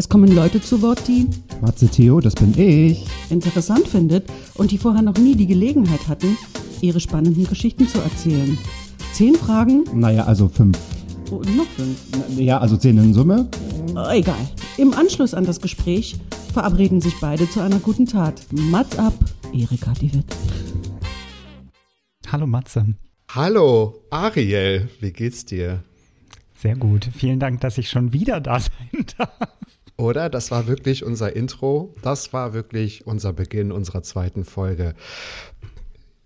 Es kommen Leute zu Wort, die Matze Theo, das bin ich. interessant findet und die vorher noch nie die Gelegenheit hatten, ihre spannenden Geschichten zu erzählen. Zehn Fragen, Naja, also fünf. oh, noch fünf. Ja, also zehn in Summe. Oh, egal. Im Anschluss an das Gespräch verabreden sich beide zu einer guten Tat. Mats ab, Erika Diewit. Hallo Matze. Hallo, Ariel, wie geht's dir? Sehr gut. Vielen Dank, dass ich schon wieder da sein darf. Oder? Das war wirklich unser Intro. Das war wirklich unser Beginn unserer zweiten Folge.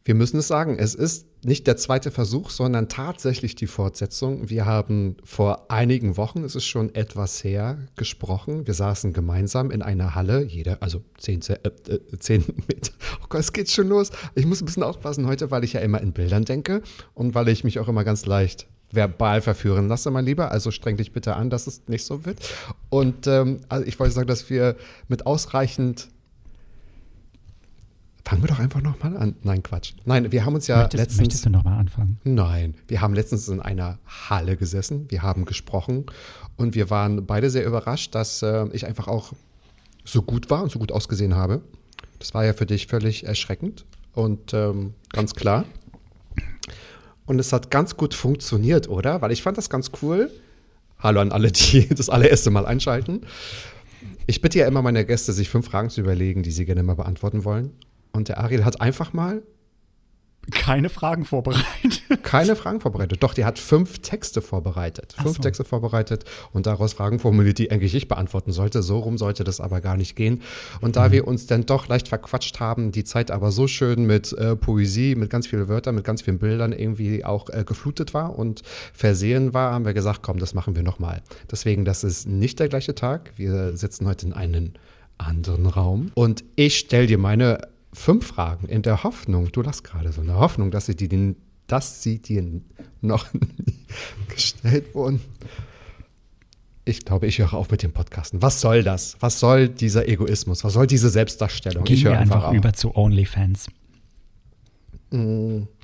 Wir müssen es sagen, es ist nicht der zweite Versuch, sondern tatsächlich die Fortsetzung. Wir haben vor einigen Wochen, es ist schon etwas her, gesprochen. Wir saßen gemeinsam in einer Halle, jeder, also zehn, äh, äh, zehn Meter. Oh Gott, es geht schon los. Ich muss ein bisschen aufpassen heute, weil ich ja immer in Bildern denke und weil ich mich auch immer ganz leicht verbal verführen lasse, mein Lieber. Also streng dich bitte an, dass es nicht so wird. Und ähm, also ich wollte sagen, dass wir mit ausreichend Fangen wir doch einfach nochmal an. Nein, Quatsch. Nein, wir haben uns ja möchtest, letztens. möchtest du nochmal anfangen? Nein, wir haben letztens in einer Halle gesessen, wir haben gesprochen und wir waren beide sehr überrascht, dass äh, ich einfach auch so gut war und so gut ausgesehen habe. Das war ja für dich völlig erschreckend und ähm, ganz klar. Und es hat ganz gut funktioniert, oder? Weil ich fand das ganz cool. Hallo an alle, die das allererste Mal einschalten. Ich bitte ja immer meine Gäste, sich fünf Fragen zu überlegen, die sie gerne mal beantworten wollen. Und der Ariel hat einfach mal Keine Fragen vorbereitet. keine Fragen vorbereitet. Doch, die hat fünf Texte vorbereitet. Ach Fünf so. Texte vorbereitet und daraus Fragen formuliert, die eigentlich ich beantworten sollte. So rum sollte das aber gar nicht gehen. Und Mhm. da wir uns dann doch leicht verquatscht haben, die Zeit aber so schön mit äh, Poesie, mit ganz vielen Wörtern, mit ganz vielen Bildern irgendwie auch äh, geflutet war und versehen war, haben wir gesagt, komm, das machen wir nochmal. Deswegen, das ist nicht der gleiche Tag. Wir sitzen heute in einem anderen Raum und ich stelle dir meine fünf Fragen in der Hoffnung, du lachst gerade so, in der Hoffnung, dass sie, die, dass sie dir noch nie gestellt wurden. Ich glaube, ich höre auf mit dem Podcasten. Was soll das? Was soll dieser Egoismus? Was soll diese Selbstdarstellung? Gehen ich höre einfach, einfach auf. über zu OnlyFans.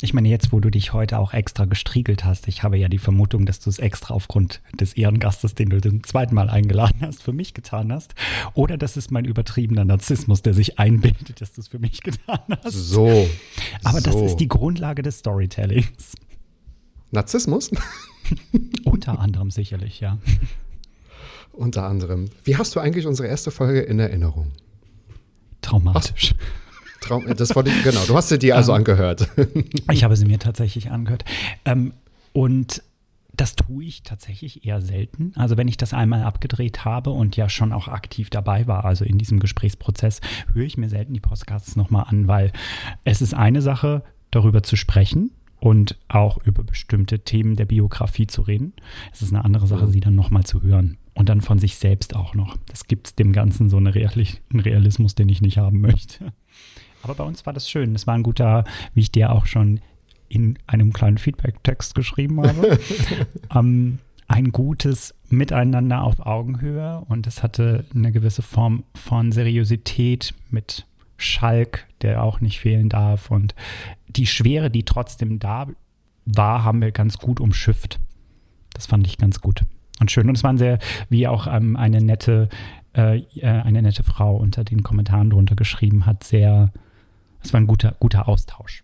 Ich meine, jetzt, wo du dich heute auch extra gestriegelt hast, ich habe ja die Vermutung, dass du es extra aufgrund des Ehrengastes, den du zum zweiten Mal eingeladen hast, für mich getan hast. Oder das ist mein übertriebener Narzissmus, der sich einbildet, dass du es für mich getan hast. So. Aber das so. ist die Grundlage des Storytellings. Narzissmus? Unter anderem sicherlich, ja. Unter anderem. Wie hast du eigentlich unsere erste Folge in Erinnerung? Traumatisch. Traum, das wollte ich, genau. Du hast sie dir also angehört. Ich habe sie mir tatsächlich angehört. Ähm, und das tue ich tatsächlich eher selten. Also wenn ich das einmal abgedreht habe und ja schon auch aktiv dabei war, also in diesem Gesprächsprozess, höre ich mir selten die Podcasts nochmal an, weil es ist eine Sache, darüber zu sprechen und auch über bestimmte Themen der Biografie zu reden. Es ist eine andere Sache, sie dann nochmal zu hören. Und dann von sich selbst auch noch. Das gibt dem Ganzen so eine einen Realismus, den ich nicht haben möchte. Aber bei uns war das schön. Es war ein guter, wie ich dir auch schon in einem kleinen Feedback-Text geschrieben habe, ähm, ein gutes Miteinander auf Augenhöhe und es hatte eine gewisse Form von Seriosität mit Schalk, der auch nicht fehlen darf und die Schwere, die trotzdem da war, haben wir ganz gut umschifft. Das fand ich ganz gut und schön. Und es waren sehr, wie auch ähm, eine nette, äh, äh, eine nette Frau unter den Kommentaren drunter geschrieben hat, sehr, es war ein guter, guter Austausch.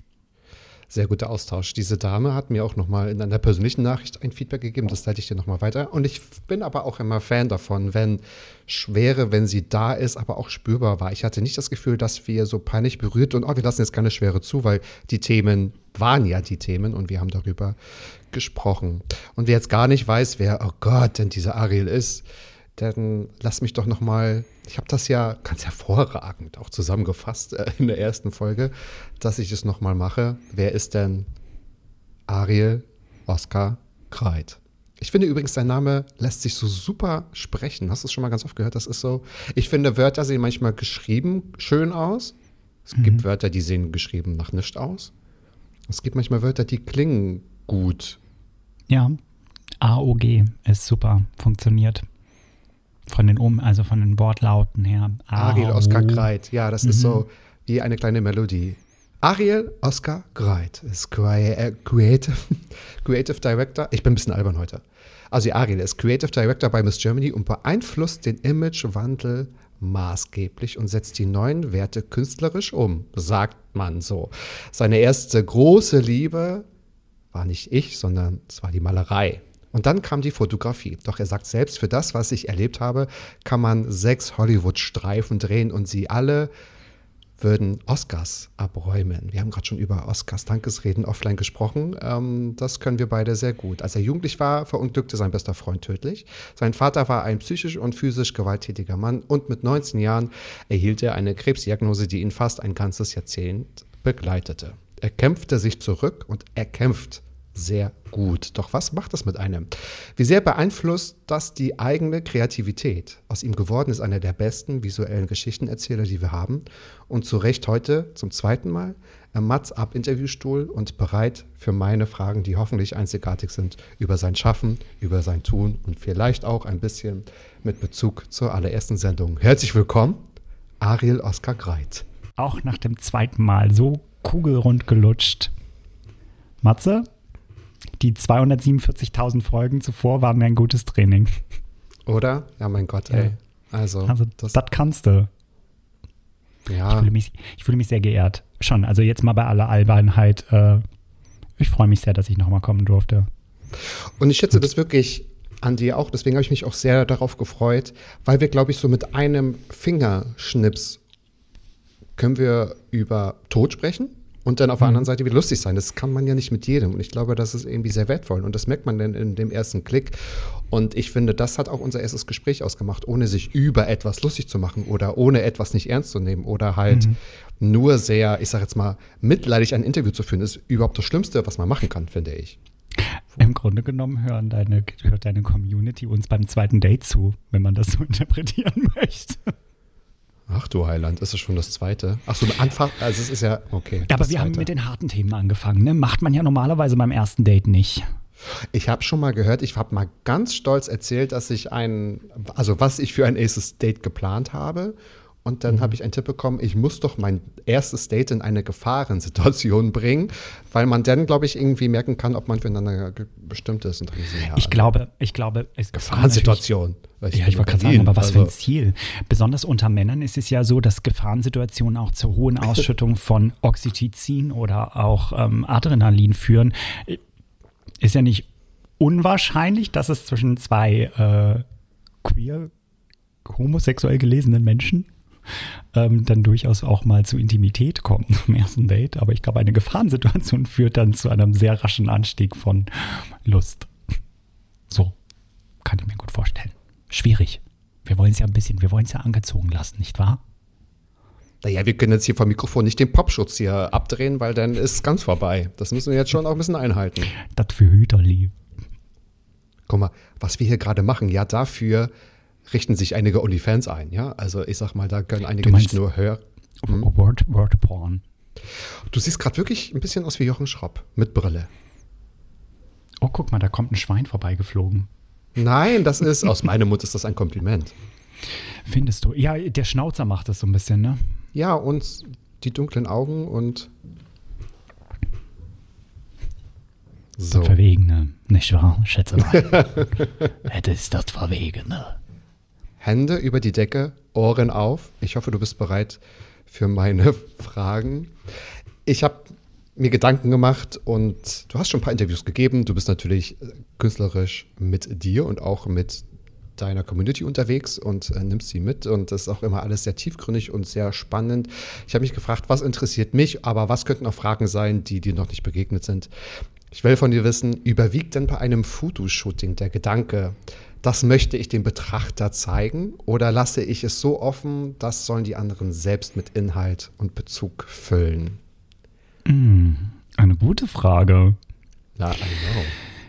Sehr guter Austausch. Diese Dame hat mir auch nochmal in einer persönlichen Nachricht ein Feedback gegeben, das leite ich dir nochmal weiter. Und ich bin aber auch immer Fan davon, wenn Schwere, wenn sie da ist, aber auch spürbar war. Ich hatte nicht das Gefühl, dass wir so peinlich berührt und oh, wir lassen jetzt keine Schwere zu, weil die Themen waren ja die Themen und wir haben darüber gesprochen. Und wer jetzt gar nicht weiß, wer, oh Gott, denn dieser Ariel ist, dann lass mich doch nochmal, ich habe das ja ganz hervorragend auch zusammengefasst äh, in der ersten Folge, dass ich es nochmal mache. Wer ist denn Ariel Oskar Kreit? Ich finde übrigens, sein Name lässt sich so super sprechen. Hast du es schon mal ganz oft gehört? Das ist so. Ich finde, Wörter sehen manchmal geschrieben schön aus. Es gibt Wörter, die sehen geschrieben nach nichts aus. Es gibt manchmal Wörter, die klingen gut. Ja, AOG ist super, funktioniert. Von den Um, also von den Wortlauten her. Ariel. Oskar Greit. Ja, das ist so wie eine kleine Melodie. Ariel Oskar Greit ist äh, Creative, Creative Director. Ich bin ein bisschen albern heute. Also Ariel ist Creative Director bei Miss Germany und beeinflusst den Imagewandel maßgeblich und setzt die neuen Werte künstlerisch um, sagt man so. Seine erste große Liebe war nicht ich, sondern es war die Malerei. Und dann kam die Fotografie. Doch er sagt selbst, für das, was ich erlebt habe, kann man sechs Hollywood-Streifen drehen und sie alle würden Oscars abräumen. Wir haben gerade schon über Oscars Dankesreden offline gesprochen. Ähm, das können wir beide sehr gut. Als er jugendlich war, verunglückte sein bester Freund tödlich. Sein Vater war ein psychisch und physisch gewalttätiger Mann und mit 19 Jahren erhielt er eine Krebsdiagnose, die ihn fast ein ganzes Jahrzehnt begleitete. Er kämpfte sich zurück und er kämpft sehr gut. Doch was macht das mit einem? Wie sehr beeinflusst das die eigene Kreativität? Aus ihm geworden ist einer der besten visuellen Geschichtenerzähler, die wir haben. Und zu Recht heute zum zweiten Mal am Mats ab Interviewstuhl und bereit für meine Fragen, die hoffentlich einzigartig sind, über sein Schaffen, über sein Tun und vielleicht auch ein bisschen mit Bezug zur allerersten Sendung. Herzlich willkommen, Ariel Oskar Greit. Auch nach dem zweiten Mal so kugelrund gelutscht. Matze, die 247.000 Folgen zuvor waren ein gutes Training. Oder? Ja, mein Gott, ey. Also, Also, das, das kannst du. Ich ja. fühle, mich, ich fühle mich sehr geehrt. Schon, also jetzt mal bei aller Albernheit. Äh, ich freue mich sehr, dass ich nochmal kommen durfte. Und ich schätze das wirklich an dir auch. Deswegen habe ich mich auch sehr darauf gefreut, weil wir, glaube ich, so mit einem Fingerschnips können wir über Tod sprechen und dann auf der anderen Seite wieder lustig sein. Das kann man ja nicht mit jedem. Und ich glaube, das ist irgendwie sehr wertvoll. Und das merkt man dann in dem ersten Klick. Und ich finde, das hat auch unser erstes Gespräch ausgemacht, ohne sich über etwas lustig zu machen oder ohne etwas nicht ernst zu nehmen oder halt nur sehr, ich sage jetzt mal, mitleidig ein Interview zu führen, ist überhaupt das Schlimmste, was man machen kann, finde ich. Im Grunde genommen hören deine, hört deine Community uns beim zweiten Date zu, wenn man das so interpretieren möchte. Ach du Heiland, ist das schon das zweite? Ach so, Anfang, also es ist ja, okay. Ja, aber wir haben zweite. mit den harten Themen angefangen, ne? Macht man ja normalerweise beim ersten Date nicht. Ich habe schon mal gehört, ich habe mal ganz stolz erzählt, dass ich ein, also was ich für ein erstes Date geplant habe. Und dann habe ich einen Tipp bekommen, ich muss doch mein erstes Date in eine Gefahrensituation bringen, weil man dann, glaube ich, irgendwie merken kann, ob man füreinander bestimmt ist. Und dann so, ja, Ich glaube, ich glaube, es Gefahrensituation. Weil Ja, ich wollte gerade sagen, aber was für ein also- Ziel. Besonders unter Männern ist es ja so, dass Gefahrensituationen auch zur hohen Ausschüttung von Oxytocin oder auch ähm, Adrenalin führen. Ist ja nicht unwahrscheinlich, dass es zwischen zwei äh, queer, homosexuell gelesenen Menschen ähm, dann durchaus auch mal zu Intimität kommt am ersten Date. Aber ich glaube, eine Gefahrensituation führt dann zu einem sehr raschen Anstieg von Lust. So, kann ich mir gut vorstellen. Schwierig. Wir wollen es ja ein bisschen, wir wollen es ja angezogen lassen, nicht wahr? Naja, wir können jetzt hier vom Mikrofon nicht den Popschutz hier abdrehen, weil dann ist es ganz vorbei. Das müssen wir jetzt schon auch ein bisschen einhalten. Das für Hüterli. Guck mal, was wir hier gerade machen, ja, dafür richten sich einige OnlyFans ein, ja. Also ich sag mal, da können einige nicht nur hören. Word, Word Porn. Du siehst gerade wirklich ein bisschen aus wie Jochen Schropp mit Brille. Oh, guck mal, da kommt ein Schwein vorbeigeflogen. Nein, das ist, aus meinem Mund ist das ein Kompliment. Findest du? Ja, der Schnauzer macht das so ein bisschen, ne? Ja, und die dunklen Augen und so. Das Verwegene, nicht wahr, Schätzelein? das ist das Verwegene. Hände über die Decke, Ohren auf. Ich hoffe, du bist bereit für meine Fragen. Ich habe mir Gedanken gemacht und du hast schon ein paar Interviews gegeben. Du bist natürlich äh, künstlerisch mit dir und auch mit deiner Community unterwegs und äh, nimmst sie mit. Und das ist auch immer alles sehr tiefgründig und sehr spannend. Ich habe mich gefragt, was interessiert mich, aber was könnten auch Fragen sein, die dir noch nicht begegnet sind. Ich will von dir wissen, überwiegt denn bei einem Fotoshooting der Gedanke, das möchte ich dem Betrachter zeigen oder lasse ich es so offen, das sollen die anderen selbst mit Inhalt und Bezug füllen? Eine gute Frage. Na, I know.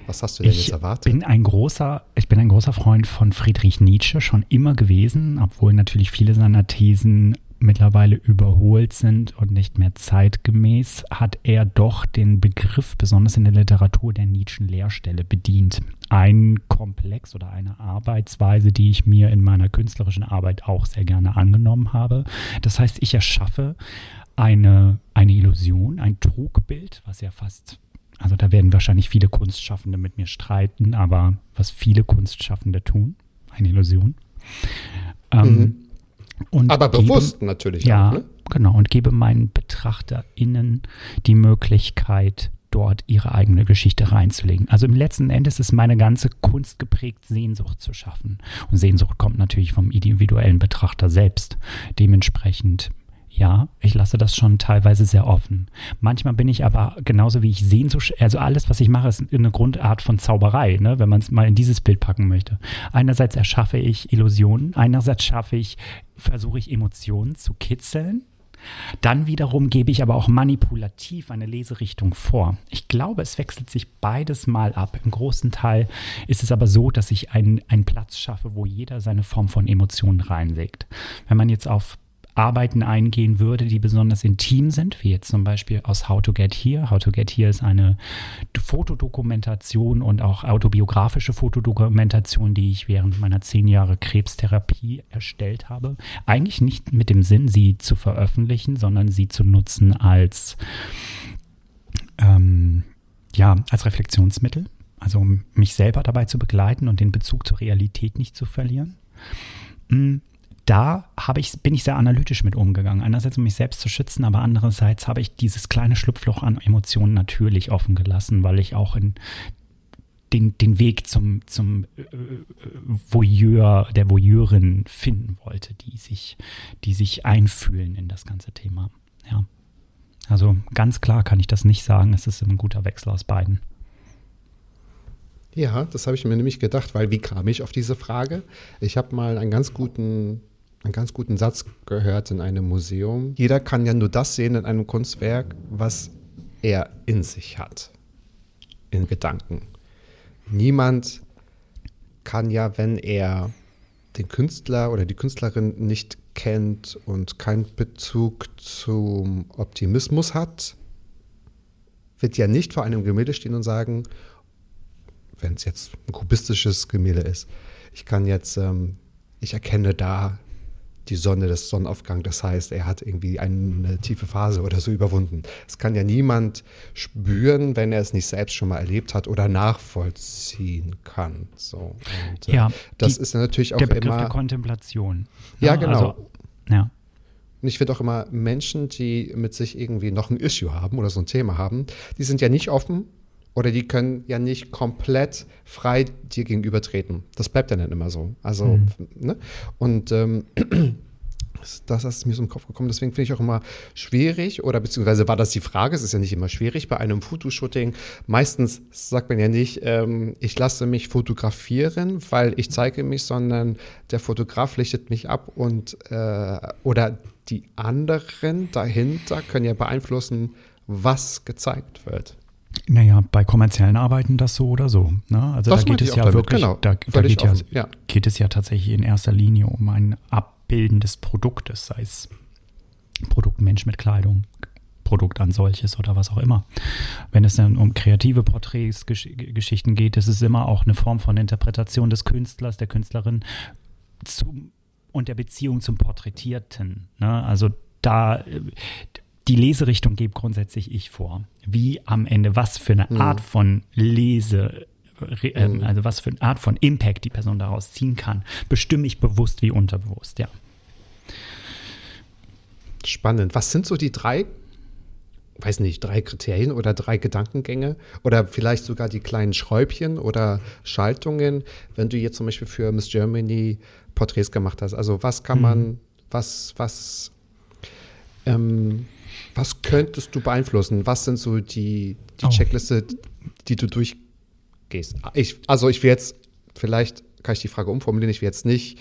Was hast du denn Ich jetzt erwartet? bin ein großer, ich bin ein großer Freund von Friedrich Nietzsche schon immer gewesen, obwohl natürlich viele seiner Thesen mittlerweile überholt sind und nicht mehr zeitgemäß, hat er doch den Begriff, besonders in der Literatur, der Nietzschen Lehrstelle bedient. Ein Komplex oder eine Arbeitsweise, die ich mir in meiner künstlerischen Arbeit auch sehr gerne angenommen habe. Das heißt, ich erschaffe eine, eine Illusion, ein Trugbild, was ja fast also da werden wahrscheinlich viele Kunstschaffende mit mir streiten, aber was viele Kunstschaffende tun, eine Illusion. Ähm, mhm. Und Aber bewusst gebe, natürlich ja, auch, ne? genau. Und gebe meinen BetrachterInnen die Möglichkeit, dort ihre eigene Geschichte reinzulegen. Also im letzten Endes ist meine ganze Kunst geprägt, Sehnsucht zu schaffen. Und Sehnsucht kommt natürlich vom individuellen Betrachter selbst. Dementsprechend ja, ich lasse das schon teilweise sehr offen. Manchmal bin ich aber genauso wie ich sehen, also alles, was ich mache, ist eine Grundart von Zauberei, ne, wenn man es mal in dieses Bild packen möchte. Einerseits erschaffe ich Illusionen, einerseits schaffe ich, versuche ich Emotionen zu kitzeln. Dann wiederum gebe ich aber auch manipulativ eine Leserichtung vor. Ich glaube, es wechselt sich beides mal ab. Im großen Teil ist es aber so, dass ich einen, einen Platz schaffe, wo jeder seine Form von Emotionen reinlegt. Wenn man jetzt auf Arbeiten eingehen würde, die besonders intim sind, wie jetzt zum Beispiel aus How to Get Here. How to Get Here ist eine Fotodokumentation und auch autobiografische Fotodokumentation, die ich während meiner zehn Jahre Krebstherapie erstellt habe. Eigentlich nicht mit dem Sinn, sie zu veröffentlichen, sondern sie zu nutzen als, ähm, ja, als Reflexionsmittel. Also um mich selber dabei zu begleiten und den Bezug zur Realität nicht zu verlieren. Mm, da habe ich, bin ich sehr analytisch mit umgegangen. Einerseits, um mich selbst zu schützen, aber andererseits habe ich dieses kleine Schlupfloch an Emotionen natürlich offen gelassen, weil ich auch in den, den Weg zum, zum äh, Voyeur, der Voyeurin finden wollte, die sich, die sich einfühlen in das ganze Thema. Ja. Also ganz klar kann ich das nicht sagen. Es ist ein guter Wechsel aus beiden. Ja, das habe ich mir nämlich gedacht, weil wie kam ich auf diese Frage? Ich habe mal einen ganz guten einen ganz guten Satz gehört in einem Museum. Jeder kann ja nur das sehen in einem Kunstwerk, was er in sich hat, in Gedanken. Niemand kann ja, wenn er den Künstler oder die Künstlerin nicht kennt und keinen Bezug zum Optimismus hat, wird ja nicht vor einem Gemälde stehen und sagen, wenn es jetzt ein kubistisches Gemälde ist, ich kann jetzt, ähm, ich erkenne da die Sonne, das Sonnenaufgang. Das heißt, er hat irgendwie eine tiefe Phase oder so überwunden. Das kann ja niemand spüren, wenn er es nicht selbst schon mal erlebt hat oder nachvollziehen kann. So. Und, äh, ja, das die, ist ja natürlich auch der Begriff immer der Kontemplation. Ja, ja genau. Also, ja. Und ich finde auch immer Menschen, die mit sich irgendwie noch ein Issue haben oder so ein Thema haben, die sind ja nicht offen oder die können ja nicht komplett frei dir gegenübertreten. Das bleibt ja dann immer so. Also, mhm. ne? Und ähm, das ist mir so im Kopf gekommen. Deswegen finde ich auch immer schwierig, oder beziehungsweise war das die Frage, es ist ja nicht immer schwierig bei einem Fotoshooting. Meistens sagt man ja nicht, ähm, ich lasse mich fotografieren, weil ich zeige mich, sondern der Fotograf lichtet mich ab und äh, oder die anderen dahinter können ja beeinflussen, was gezeigt wird. Naja, bei kommerziellen Arbeiten das so oder so. Ne? Also das da geht es ja damit, wirklich, genau. da, da geht, ja, ja. geht es ja tatsächlich in erster Linie um ein Abbilden des Produktes, sei es Produkt Mensch mit Kleidung, Produkt an solches oder was auch immer. Wenn es dann um kreative Porträts, Gesch Geschichten geht, ist es immer auch eine Form von Interpretation des Künstlers, der Künstlerin zum, und der Beziehung zum Porträtierten. Ne? Also da die Leserichtung gebe grundsätzlich ich vor. Wie am Ende, was für eine mhm. Art von Lese, äh, mhm. also was für eine Art von Impact die Person daraus ziehen kann, bestimme ich bewusst wie unterbewusst, ja. Spannend. Was sind so die drei, weiß nicht, drei Kriterien oder drei Gedankengänge oder vielleicht sogar die kleinen Schräubchen oder Schaltungen, wenn du jetzt zum Beispiel für Miss Germany Porträts gemacht hast? Also was kann man, mhm. was, was, ähm, was könntest du beeinflussen? Was sind so die, die oh. Checkliste, die du durchgehst? Ich, also ich will jetzt, vielleicht kann ich die Frage umformulieren, ich will jetzt nicht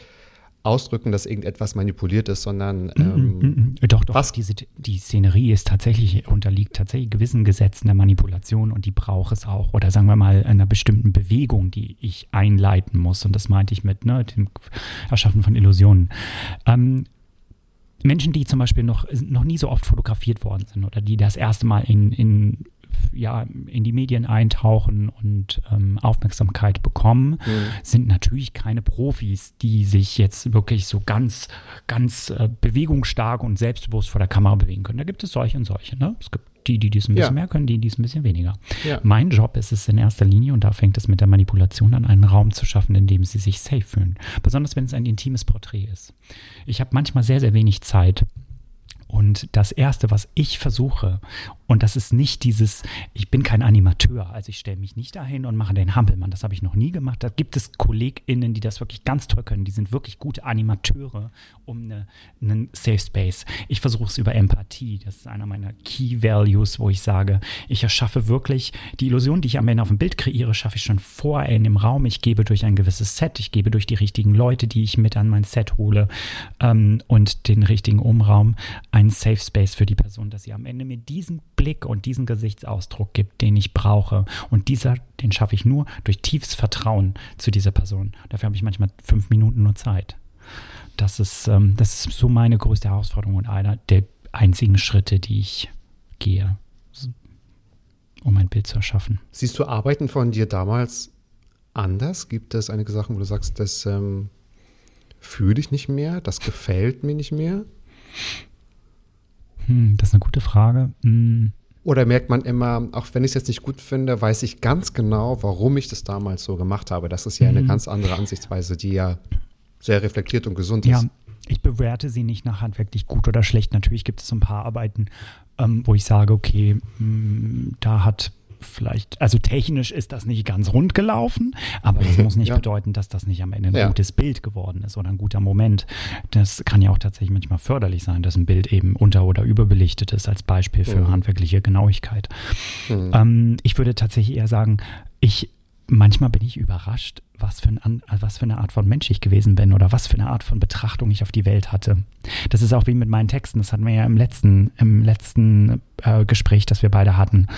ausdrücken, dass irgendetwas manipuliert ist, sondern mm, mm, ähm, mm, mm, doch, doch. Was? Diese, die Szenerie ist tatsächlich, unterliegt tatsächlich gewissen Gesetzen der Manipulation und die braucht es auch. Oder sagen wir mal einer bestimmten Bewegung, die ich einleiten muss. Und das meinte ich mit ne, dem Erschaffen von Illusionen. Ähm, Menschen, die zum Beispiel noch, noch nie so oft fotografiert worden sind oder die das erste Mal in, in ja, in die Medien eintauchen und ähm, Aufmerksamkeit bekommen, mhm. sind natürlich keine Profis, die sich jetzt wirklich so ganz, ganz äh, bewegungsstark und selbstbewusst vor der Kamera bewegen können. Da gibt es solche und solche. Ne? Es gibt die, die dies ein bisschen ja. mehr können, die, die es ein bisschen weniger. Ja. Mein Job ist es in erster Linie, und da fängt es mit der Manipulation an, einen Raum zu schaffen, in dem sie sich safe fühlen. Besonders wenn es ein intimes Porträt ist. Ich habe manchmal sehr, sehr wenig Zeit und das Erste, was ich versuche, und das ist nicht dieses, ich bin kein Animateur, also ich stelle mich nicht dahin und mache den Hampelmann, das habe ich noch nie gemacht. Da gibt es KollegInnen, die das wirklich ganz toll können, die sind wirklich gute Animateure um eine, einen Safe Space. Ich versuche es über Empathie, das ist einer meiner Key Values, wo ich sage, ich erschaffe wirklich die Illusion, die ich am Ende auf dem Bild kreiere, schaffe ich schon vorher in dem Raum. Ich gebe durch ein gewisses Set, ich gebe durch die richtigen Leute, die ich mit an mein Set hole ähm, und den richtigen Umraum einen Safe Space für die Person, dass sie am Ende mir diesen Blick und diesen Gesichtsausdruck gibt, den ich brauche. Und dieser, den schaffe ich nur durch tiefes Vertrauen zu dieser Person. Dafür habe ich manchmal fünf Minuten nur Zeit. Das ist, ähm, das ist so meine größte Herausforderung und einer der einzigen Schritte, die ich gehe, um ein Bild zu erschaffen. Siehst du Arbeiten von dir damals anders? Gibt es einige Sachen, wo du sagst, das ähm, fühle ich nicht mehr, das gefällt mir nicht mehr? Hm, das ist eine gute Frage. Hm. Oder merkt man immer, auch wenn ich es jetzt nicht gut finde, weiß ich ganz genau, warum ich das damals so gemacht habe. Das ist ja eine mhm. ganz andere Ansichtsweise, die ja sehr reflektiert und gesund ja, ist. Ich bewerte sie nicht nach handwerklich gut oder schlecht. Natürlich gibt es so ein paar Arbeiten, ähm, wo ich sage, okay, mh, hm, da hat vielleicht, also technisch ist das nicht ganz rund gelaufen, aber das muss nicht ja. bedeuten, dass das nicht am Ende ein ja. gutes Bild geworden ist oder ein guter Moment. Das kann ja auch tatsächlich manchmal förderlich sein, dass ein Bild eben unter- oder überbelichtet ist, als Beispiel für mhm. handwerkliche Genauigkeit. Mhm. Ähm, ich würde tatsächlich eher sagen, ich manchmal bin ich überrascht, was für, ein, was für eine Art von Mensch ich gewesen bin oder was für eine Art von Betrachtung ich auf die Welt hatte. Das ist auch wie mit meinen Texten, das hatten wir ja im letzten, im letzten äh, Gespräch, das wir beide hatten.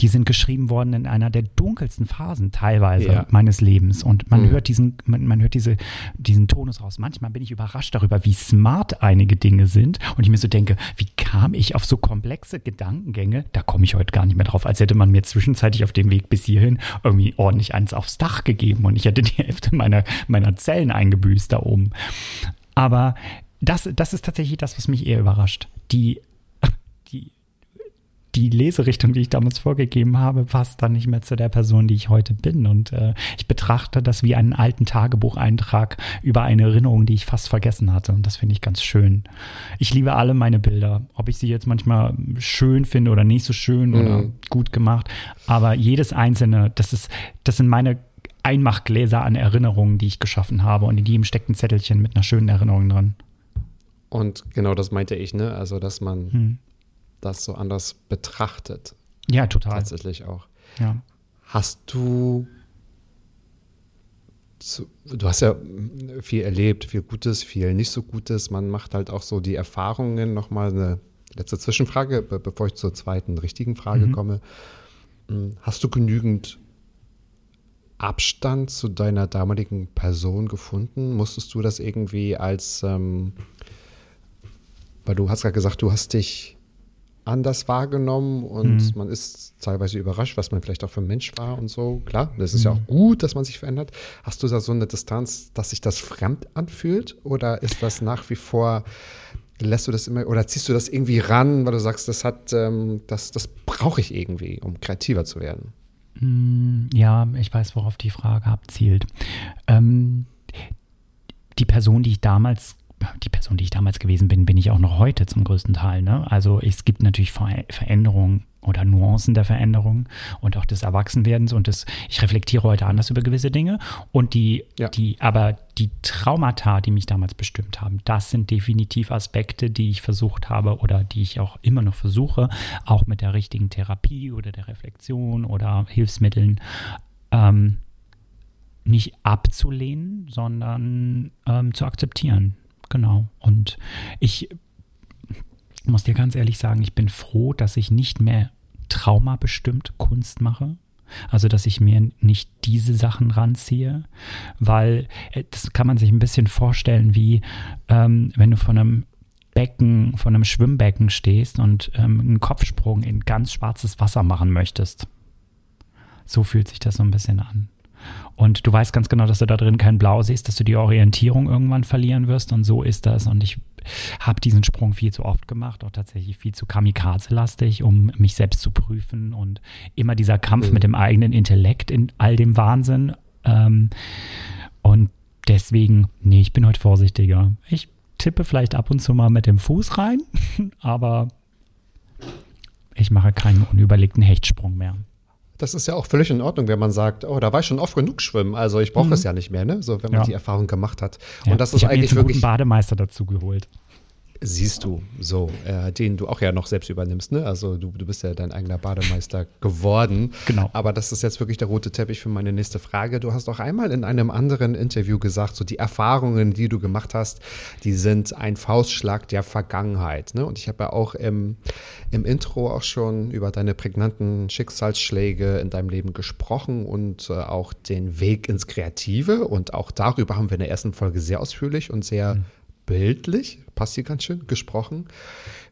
Die sind geschrieben worden in einer der dunkelsten Phasen teilweise ja. meines Lebens und man mhm. hört diesen, man, man, hört diese, diesen Tonus raus. Manchmal bin ich überrascht darüber, wie smart einige Dinge sind und ich mir so denke, wie kam ich auf so komplexe Gedankengänge? Da komme ich heute gar nicht mehr drauf, als hätte man mir zwischenzeitlich auf dem Weg bis hierhin irgendwie ordentlich eins aufs Dach gegeben und ich hätte die Hälfte meiner, meiner Zellen eingebüßt da oben. Aber das, das ist tatsächlich das, was mich eher überrascht. Die, die, die Leserichtung, die ich damals vorgegeben habe, passt dann nicht mehr zu der Person, die ich heute bin. Und äh, ich betrachte das wie einen alten Tagebucheintrag über eine Erinnerung, die ich fast vergessen hatte. Und das finde ich ganz schön. Ich liebe alle meine Bilder, ob ich sie jetzt manchmal schön finde oder nicht so schön mhm. oder gut gemacht. Aber jedes einzelne, das ist, das sind meine Einmachgläser an Erinnerungen, die ich geschaffen habe und in jedem steckt ein Zettelchen mit einer schönen Erinnerung dran. Und genau das meinte ich, ne? Also, dass man hm. das so anders betrachtet. Ja, total. Tatsächlich auch. Ja. Hast du zu, du hast ja viel erlebt, viel Gutes, viel nicht so Gutes. Man macht halt auch so die Erfahrungen. Nochmal eine letzte Zwischenfrage, bevor ich zur zweiten richtigen Frage mhm. komme. Hm, hast du genügend Abstand zu deiner damaligen Person gefunden? Musstest du das irgendwie als, ähm, weil du hast ja gesagt, du hast dich anders wahrgenommen und mhm. man ist teilweise überrascht, was man vielleicht auch für ein Mensch war und so. Klar, das ist mhm. ja auch gut, dass man sich verändert. Hast du da so eine Distanz, dass sich das fremd anfühlt oder ist das nach wie vor lässt du das immer oder ziehst du das irgendwie ran, weil du sagst, das hat, ähm, das, das brauche ich irgendwie, um kreativer zu werden? Hm, ja, ich weiß, worauf die Frage abzielt. Ähm, die Person, die ich damals die Person, die ich damals gewesen bin, bin ich auch noch heute zum größten Teil. Ne? Also es gibt natürlich Veränderungen oder Nuancen der Veränderung und auch des Erwachsenwerdens und des, ich reflektiere heute anders über gewisse Dinge und die, ja. die, aber die Traumata, die mich damals bestimmt haben, das sind definitiv Aspekte, die ich versucht habe oder die ich auch immer noch versuche, auch mit der richtigen Therapie oder der Reflexion oder Hilfsmitteln, ähm, nicht abzulehnen, sondern ähm, zu akzeptieren. Genau. Und ich muss dir ganz ehrlich sagen, ich bin froh, dass ich nicht mehr traumabestimmt Kunst mache. Also, dass ich mir nicht diese Sachen ranziehe, weil äh, das kann man sich ein bisschen vorstellen, wie ähm, wenn du von einem Becken, vor einem Schwimmbecken stehst und ähm, einen Kopfsprung in ganz schwarzes Wasser machen möchtest. So fühlt sich das so ein bisschen an. Und du weißt ganz genau, dass du da drin kein Blau siehst, dass du die Orientierung irgendwann verlieren wirst. Und so ist das. Und ich habe diesen Sprung viel zu oft gemacht, auch tatsächlich viel zu kamikaze-lastig, um mich selbst zu prüfen. Und immer dieser Kampf mhm. mit dem eigenen Intellekt in all dem Wahnsinn. Ähm, und deswegen, nee, ich bin heute vorsichtiger. Ich tippe vielleicht ab und zu mal mit dem Fuß rein, aber ich mache keinen unüberlegten Hechtsprung mehr. Das ist ja auch völlig in Ordnung, wenn man sagt, oh, da war ich schon oft genug schwimmen, also ich brauche mhm. das ja nicht mehr, ne? So, wenn man ja. die Erfahrung gemacht hat. Ja. Und das ist ich eigentlich mir jetzt wirklich. Einen Bademeister dazu geholt. Siehst du, so, äh, den du auch ja noch selbst übernimmst, ne? Also du, du bist ja dein eigener Bademeister geworden. Genau. Aber das ist jetzt wirklich der rote Teppich für meine nächste Frage. Du hast auch einmal in einem anderen Interview gesagt, so die Erfahrungen, die du gemacht hast, die sind ein Faustschlag der Vergangenheit. Ne? Und ich habe ja auch im, im Intro auch schon über deine prägnanten Schicksalsschläge in deinem Leben gesprochen und äh, auch den Weg ins Kreative. Und auch darüber haben wir in der ersten Folge sehr ausführlich und sehr mhm bildlich, passt hier ganz schön, gesprochen.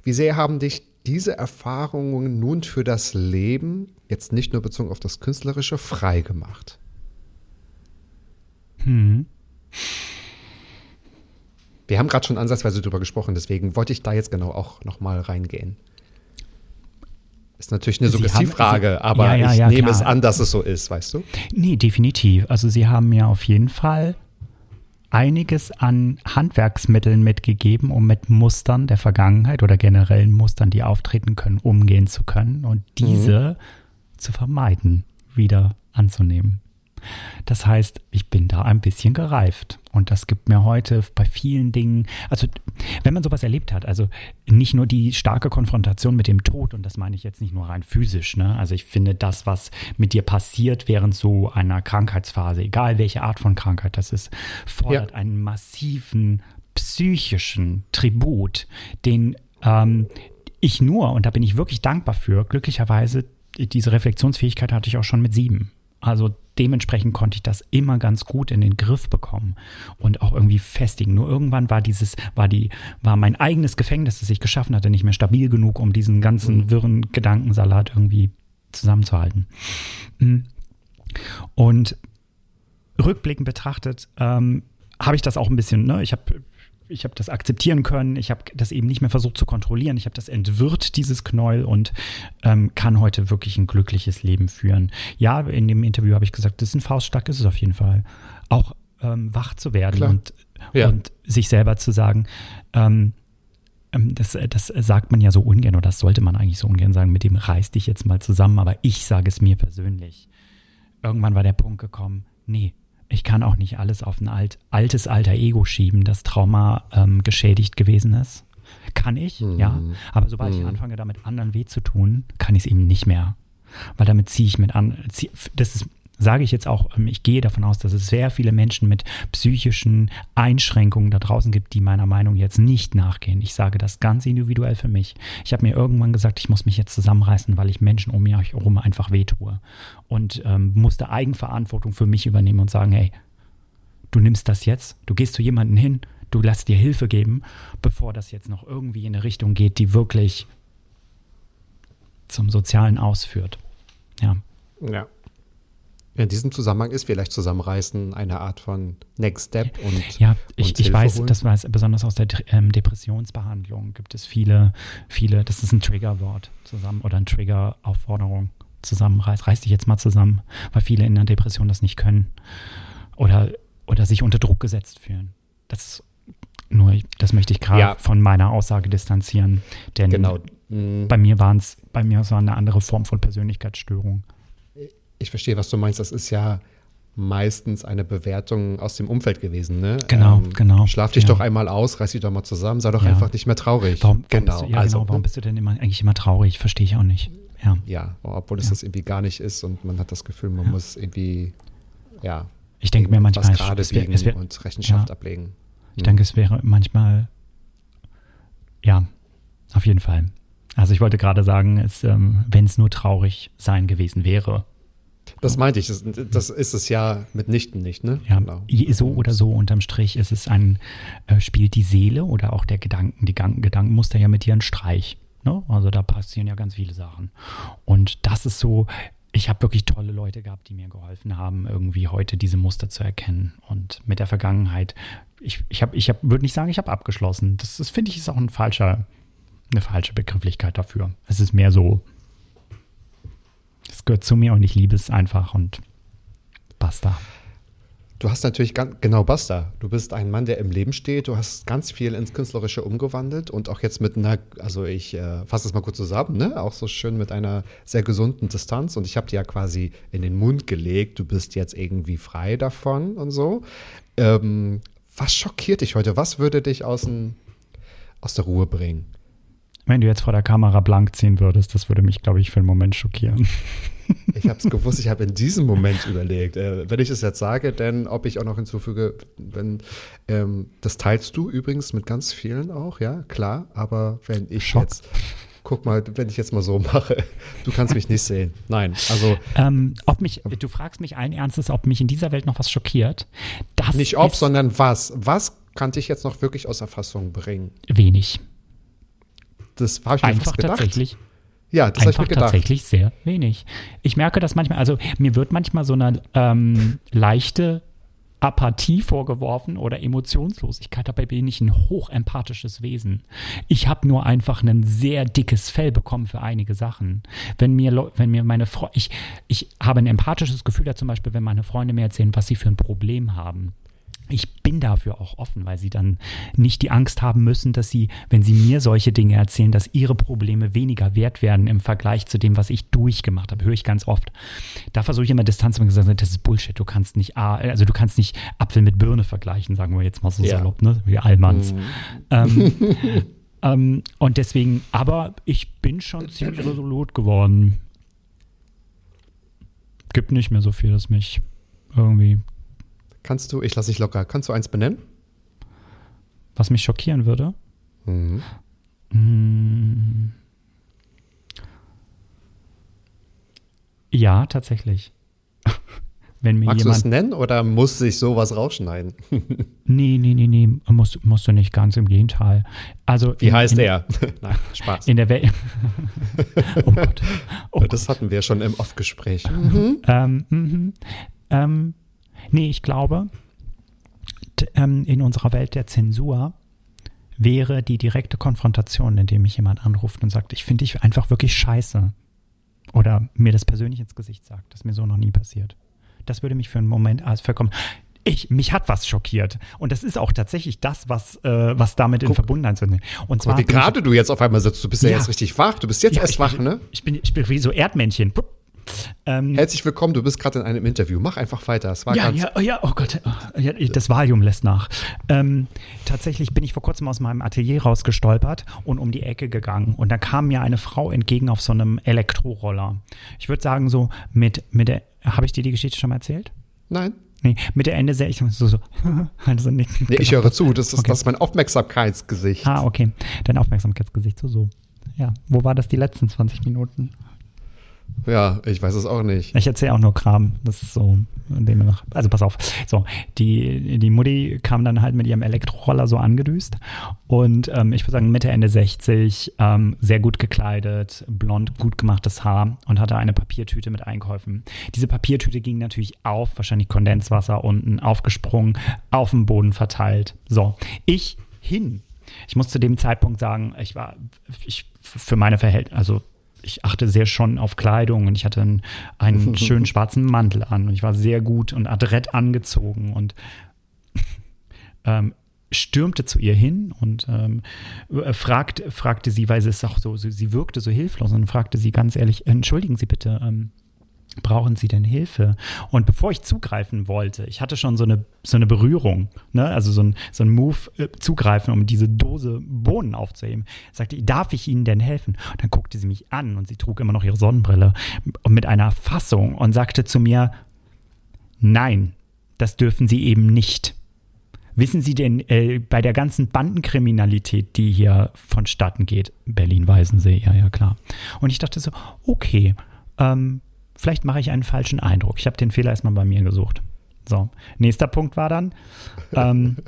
Wie sehr haben dich diese Erfahrungen nun für das Leben, jetzt nicht nur bezogen auf das Künstlerische, frei gemacht? Hm. Wir haben gerade schon ansatzweise darüber gesprochen, deswegen wollte ich da jetzt genau auch nochmal reingehen. Ist natürlich eine Suggestivfrage, aber ja, ja, ich ja, nehme klar. es an, dass es so ist, weißt du? Nee, definitiv. Also Sie haben mir auf jeden Fall einiges an Handwerksmitteln mitgegeben, um mit Mustern der Vergangenheit oder generellen Mustern, die auftreten können, umgehen zu können und diese mhm. zu vermeiden, wieder anzunehmen. Das heißt, ich bin da ein bisschen gereift. Und das gibt mir heute bei vielen Dingen, also wenn man sowas erlebt hat, also nicht nur die starke Konfrontation mit dem Tod, und das meine ich jetzt nicht nur rein physisch, ne? Also ich finde, das, was mit dir passiert während so einer Krankheitsphase, egal welche Art von Krankheit das ist, fordert ja. einen massiven psychischen Tribut, den ähm, ich nur, und da bin ich wirklich dankbar für, glücklicherweise, diese Reflexionsfähigkeit hatte ich auch schon mit sieben. Also dementsprechend konnte ich das immer ganz gut in den Griff bekommen und auch irgendwie festigen. Nur irgendwann war dieses, war die, war mein eigenes Gefängnis, das ich geschaffen hatte, nicht mehr stabil genug, um diesen ganzen mhm. wirren Gedankensalat irgendwie zusammenzuhalten. Mhm. Und rückblickend betrachtet ähm, habe ich das auch ein bisschen, ne, ich habe ich habe das akzeptieren können, ich habe das eben nicht mehr versucht zu kontrollieren, ich habe das entwirrt, dieses Knäuel, und ähm, kann heute wirklich ein glückliches Leben führen. Ja, in dem Interview habe ich gesagt, das ist ein Fauststark, ist es auf jeden Fall. Auch ähm, wach zu werden und, ja. und sich selber zu sagen, ähm, ähm, das, das sagt man ja so ungern, oder das sollte man eigentlich so ungern sagen, mit dem reiß dich jetzt mal zusammen, aber ich sage es mir persönlich. Irgendwann war der Punkt gekommen, nee, ich kann auch nicht alles auf ein alt, altes alter Ego schieben, das Trauma ähm, geschädigt gewesen ist. Kann ich, mhm. ja. Aber sobald mhm. ich anfange, damit anderen weh zu tun, kann ich es eben nicht mehr. Weil damit ziehe ich mit an. Zieh, das ist sage ich jetzt auch, ähm, ich gehe davon aus, dass es sehr viele Menschen mit psychischen Einschränkungen da draußen gibt, die meiner Meinung jetzt nicht nachgehen. Ich sage das ganz individuell für mich. Ich habe mir irgendwann gesagt, ich muss mich jetzt zusammenreißen, weil ich Menschen um mich herum einfach wehtue. Und ähm, musste Eigenverantwortung für mich übernehmen und sagen, hey, du nimmst das jetzt, du gehst zu jemandem hin, du lässt dir Hilfe geben, bevor das jetzt noch irgendwie in eine Richtung geht, die wirklich zum Sozialen ausführt. Ja. Ja. In diesem Zusammenhang ist vielleicht Zusammenreißen eine Art von Next Step und ja, ich, und ich weiß, holen. das weiß besonders aus der ähm, Depressionsbehandlung gibt es viele, viele. Das ist ein Triggerwort zusammen oder ein Triggeraufforderung zusammenreiß, reiß dich jetzt mal zusammen, weil viele in der Depression das nicht können oder oder sich unter Druck gesetzt fühlen. Das nur, das möchte ich gerade ja. von meiner Aussage distanzieren, denn genau. Mhm. bei mir waren es, bei mir war eine andere Form von Persönlichkeitsstörung ich verstehe, was du meinst. Das ist ja meistens eine Bewertung aus dem Umfeld gewesen. Ne? Genau, ähm, genau. Schlaf dich ja. doch einmal aus, reiß dich doch mal zusammen, sei doch ja. einfach nicht mehr traurig. Warum, warum genau. Du, ja, also, genau. Warum bist du denn immer, eigentlich immer traurig? Verstehe ich auch nicht. Ja, ja obwohl es das irgendwie gar nicht ist und man hat das Gefühl, man muss irgendwie, ja. Ich denke mir manchmal, was gerade biegen es wär, und Rechenschaft ablegen. Hm. Ich denke, es wäre manchmal, ja, auf jeden Fall. Also ich wollte gerade sagen, ähm, wenn es nur traurig sein gewesen wäre, Das meinte ich, das, das ist es ja mitnichten nicht, ne? Ja, genau. so oder so unterm Strich ist es ein, äh, spielt die Seele oder auch der Gedanken, die Gedankenmuster ja mit dir einen Streich. Ne? Also da passieren ja ganz viele Sachen. Und das ist so, ich habe wirklich tolle Leute gehabt, die mir geholfen haben, irgendwie heute diese Muster zu erkennen. Und mit der Vergangenheit, ich, ich, hab, ich hab, würde nicht sagen, ich habe abgeschlossen. Das, das finde ich ist auch ein falscher, eine falsche Begrifflichkeit dafür. Es ist mehr so, es gehört zu mir und ich liebe es einfach und basta. Du hast natürlich ganz, genau basta. Du bist ein Mann, der im Leben steht. Du hast ganz viel ins Künstlerische umgewandelt und auch jetzt mit einer, also ich äh, fasse es mal kurz zusammen, ne? auch so schön mit einer sehr gesunden Distanz. Und ich habe dir ja quasi in den Mund gelegt, du bist jetzt irgendwie frei davon und so. Ähm, was schockiert dich heute? Was würde dich aus, aus der Ruhe bringen? Wenn du jetzt vor der Kamera blank ziehen würdest, das würde mich, glaube ich, für einen Moment schockieren. Ich habe es gewusst, ich habe in diesem Moment überlegt, äh, wenn ich es jetzt sage, denn ob ich auch noch hinzufüge, wenn ähm, das teilst du übrigens mit ganz vielen auch, ja, klar, aber wenn ich Schock. jetzt guck mal, wenn ich jetzt mal so mache, du kannst mich nicht sehen. Nein, also. Ähm, ob mich, du fragst mich allen Ernstes, ob mich in dieser Welt noch was schockiert. Das nicht ob, sondern was. Was kann dich jetzt noch wirklich aus Erfassung bringen? Wenig. Das habe ich mir Einfach gedacht. tatsächlich. Ja, das Einfach tatsächlich sehr wenig. Ich merke das manchmal, also mir wird manchmal so eine ähm, leichte Apathie vorgeworfen oder Emotionslosigkeit. Dabei bin ich ein hochempathisches Wesen. Ich habe nur einfach ein sehr dickes Fell bekommen für einige Sachen. Wenn mir, wenn mir meine Freunde, ich, ich habe ein empathisches Gefühl da zum Beispiel, wenn meine Freunde mir erzählen, was sie für ein Problem haben ich bin dafür auch offen, weil sie dann nicht die Angst haben müssen, dass sie, wenn sie mir solche Dinge erzählen, dass ihre Probleme weniger wert werden im Vergleich zu dem, was ich durchgemacht habe. Höre ich ganz oft. Da versuche ich immer Distanz zu sagen, das ist Bullshit. Du kannst nicht, also du kannst nicht Apfel mit Birne vergleichen, sagen wir jetzt mal so ja. salopp, ne? Wie Allmanns. Mhm. Ähm, ähm, und deswegen, aber ich bin schon ziemlich resolut geworden. Gibt nicht mehr so viel, das mich irgendwie Kannst du, ich lasse dich locker, kannst du eins benennen? Was mich schockieren würde? Mhm. Hm. Ja, tatsächlich. Wenn mir Magst du es nennen oder muss sich sowas rausschneiden? nee, nee, nee, nee, musst, musst du nicht ganz, im Gegenteil. Also Wie in, heißt in, er? Nein, Spaß. In der Welt. oh Gott. Oh das Gott. hatten wir schon im Off-Gespräch. Mhm. Ähm, mhm. ähm, Nee, ich glaube, ähm, in unserer Welt der Zensur wäre die direkte Konfrontation, indem mich jemand anruft und sagt, ich finde dich einfach wirklich scheiße. Oder mir das persönlich ins Gesicht sagt. Das mir so noch nie passiert. Das würde mich für einen Moment als vollkommen. Ich, mich hat was schockiert. Und das ist auch tatsächlich das, was, äh, was damit Guck. in Verbundenheit ist. Und zwar. wie gerade du jetzt auf einmal sitzt, du bist ja, ja jetzt richtig wach. Du bist jetzt ja, erst wach, ne? Ich bin, ich bin wie so Erdmännchen. Pup, ähm, Herzlich willkommen, du bist gerade in einem Interview. Mach einfach weiter. Es war ja, ja, oh ja, oh Gott, ja, das Valium lässt nach. Ähm, tatsächlich bin ich vor kurzem aus meinem Atelier rausgestolpert und um die Ecke gegangen. Und da kam mir eine Frau entgegen auf so einem Elektroroller. Ich würde sagen, so mit, mit der. Habe ich dir die Geschichte schon mal erzählt? Nein. Nee, mit der Ende sehr ich so, so, also nicht, nee, ich höre zu, das ist, okay. das ist mein Aufmerksamkeitsgesicht. Ah, okay. Dein Aufmerksamkeitsgesicht, so, so. Ja, wo war das die letzten 20 Minuten? Ja, ich weiß es auch nicht. Ich erzähle auch nur Kram. Das ist so, also pass auf. So, die, die Mutti kam dann halt mit ihrem Elektroroller so angedüst und ähm, ich würde sagen Mitte, Ende 60, ähm, sehr gut gekleidet, blond, gut gemachtes Haar und hatte eine Papiertüte mit Einkäufen. Diese Papiertüte ging natürlich auf, wahrscheinlich Kondenswasser unten, aufgesprungen, auf dem Boden verteilt. So, ich hin. Ich muss zu dem Zeitpunkt sagen, ich war, ich, für meine Verhältnisse, also ich achte sehr schon auf Kleidung und ich hatte einen, einen schönen schwarzen Mantel an und ich war sehr gut und adrett angezogen und ähm, stürmte zu ihr hin und ähm, fragt, fragte sie, weil sie es auch so, sie wirkte so hilflos und fragte sie ganz ehrlich, entschuldigen Sie bitte, ähm, brauchen Sie denn Hilfe? Und bevor ich zugreifen wollte, ich hatte schon so eine, so eine Berührung, ne? also so ein, so ein Move äh, zugreifen, um diese Dose Bohnen aufzuheben, sagte ich, darf ich Ihnen denn helfen? Und dann guckte sie mich an und sie trug immer noch ihre Sonnenbrille mit einer Fassung und sagte zu mir, nein, das dürfen Sie eben nicht. Wissen Sie denn, äh, bei der ganzen Bandenkriminalität, die hier vonstatten geht, Berlin-Weißensee, ja, ja, klar. Und ich dachte so, okay, ähm, vielleicht mache ich einen falschen Eindruck. Ich habe den Fehler erstmal bei mir gesucht. So, nächster Punkt war dann, ähm,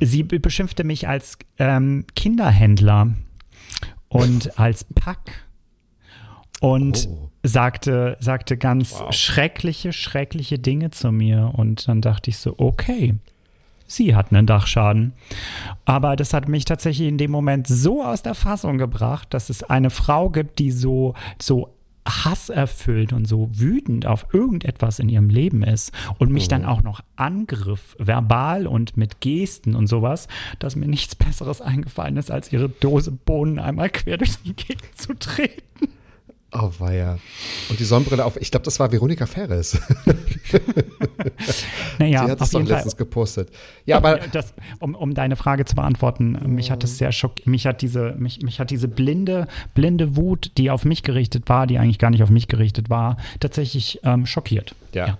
sie be- beschimpfte mich als ähm, Kinderhändler und als Pack und Oh. sagte, sagte ganz schreckliche, schreckliche Dinge zu mir. Und dann dachte ich so, okay, sie hat einen Dachschaden. Aber das hat mich tatsächlich in dem Moment so aus der Fassung gebracht, dass es eine Frau gibt, die so, so hasserfüllt und so wütend auf irgendetwas in ihrem Leben ist und mich dann auch noch angriff, verbal und mit Gesten und sowas, dass mir nichts Besseres eingefallen ist, als ihre Dose Bohnen einmal quer durch die Gegend zu treten. Oh, weia. Und die Sonnenbrille auf. Ich glaube, das war Veronika Ferres. Naja, Sie hat es doch jeden Fall. letztens gepostet. Ja, aber das, um, um deine Frage zu beantworten, mich hat es sehr schockiert. Mich hat diese, mich, mich hat diese blinde, blinde Wut, die auf mich gerichtet war, die eigentlich gar nicht auf mich gerichtet war, tatsächlich ähm, schockiert. ja.